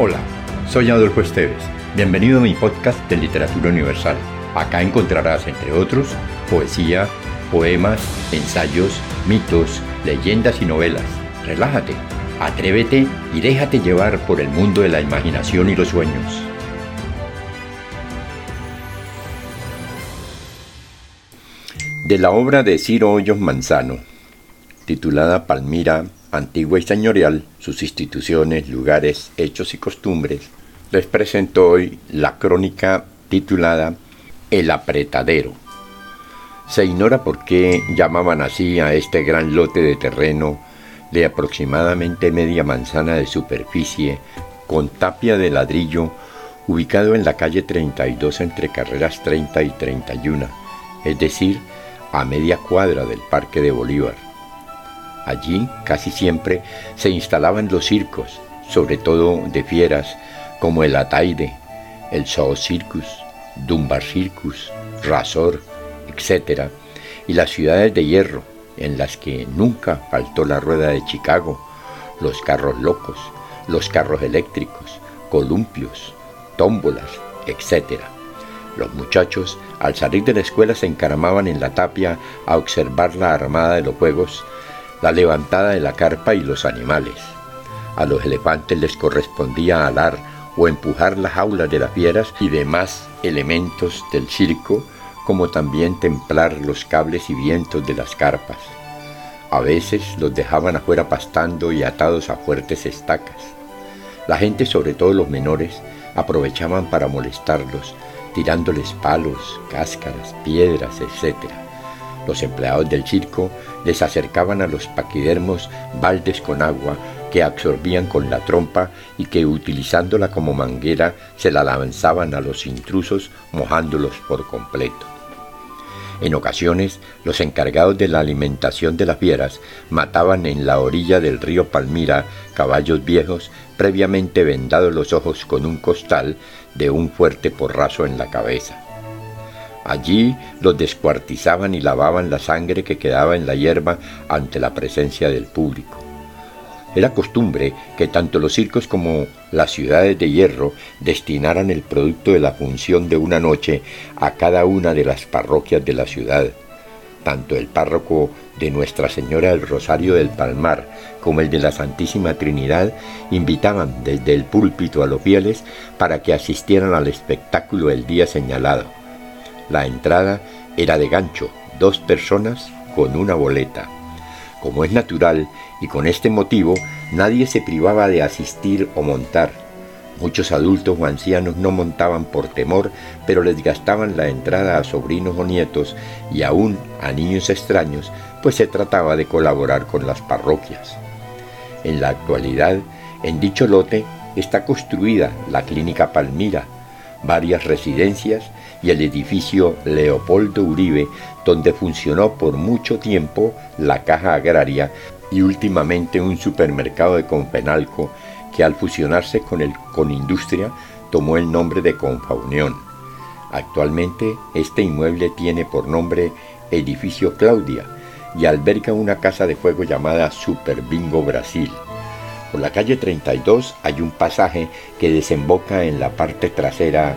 Hola, soy Adolfo Esteves. Bienvenido a mi podcast de Literatura Universal. Acá encontrarás, entre otros, poesía, poemas, ensayos, mitos, leyendas y novelas. Relájate, atrévete y déjate llevar por el mundo de la imaginación y los sueños. De la obra de Ciro Hoyos Manzano, titulada Palmira, antigua y señorial, sus instituciones, lugares, hechos y costumbres, les presento hoy la crónica titulada El apretadero. Se ignora por qué llamaban así a este gran lote de terreno de aproximadamente media manzana de superficie con tapia de ladrillo ubicado en la calle 32 entre carreras 30 y 31, es decir, a media cuadra del Parque de Bolívar. Allí casi siempre se instalaban los circos, sobre todo de fieras como el Ataide, el Zoo Circus, Dunbar Circus, Razor, etc., y las ciudades de hierro, en las que nunca faltó la rueda de Chicago, los carros locos, los carros eléctricos, columpios, tómbolas, etc. Los muchachos, al salir de la escuela, se encaramaban en la tapia a observar la armada de los juegos, la levantada de la carpa y los animales. A los elefantes les correspondía alar o empujar las jaulas de las fieras y demás elementos del circo como también templar los cables y vientos de las carpas. A veces los dejaban afuera pastando y atados a fuertes estacas. La gente, sobre todo los menores, aprovechaban para molestarlos, tirándoles palos, cáscaras, piedras, etc. Los empleados del circo les acercaban a los paquidermos baldes con agua que absorbían con la trompa y que utilizándola como manguera se la lanzaban a los intrusos mojándolos por completo. En ocasiones, los encargados de la alimentación de las fieras mataban en la orilla del río Palmira caballos viejos previamente vendados los ojos con un costal de un fuerte porrazo en la cabeza. Allí los descuartizaban y lavaban la sangre que quedaba en la hierba ante la presencia del público. Era costumbre que tanto los circos como las ciudades de hierro destinaran el producto de la función de una noche a cada una de las parroquias de la ciudad. Tanto el párroco de Nuestra Señora del Rosario del Palmar como el de la Santísima Trinidad invitaban desde el púlpito a los fieles para que asistieran al espectáculo el día señalado. La entrada era de gancho, dos personas con una boleta. Como es natural, y con este motivo nadie se privaba de asistir o montar. Muchos adultos o ancianos no montaban por temor, pero les gastaban la entrada a sobrinos o nietos y aún a niños extraños, pues se trataba de colaborar con las parroquias. En la actualidad, en dicho lote está construida la Clínica Palmira, varias residencias y el edificio Leopoldo Uribe, donde funcionó por mucho tiempo la Caja Agraria y últimamente un supermercado de Confenalco que al fusionarse con el Conindustria tomó el nombre de Confaunión. Actualmente este inmueble tiene por nombre Edificio Claudia y alberga una casa de fuego llamada Super Bingo Brasil. Por la calle 32 hay un pasaje que desemboca en la parte trasera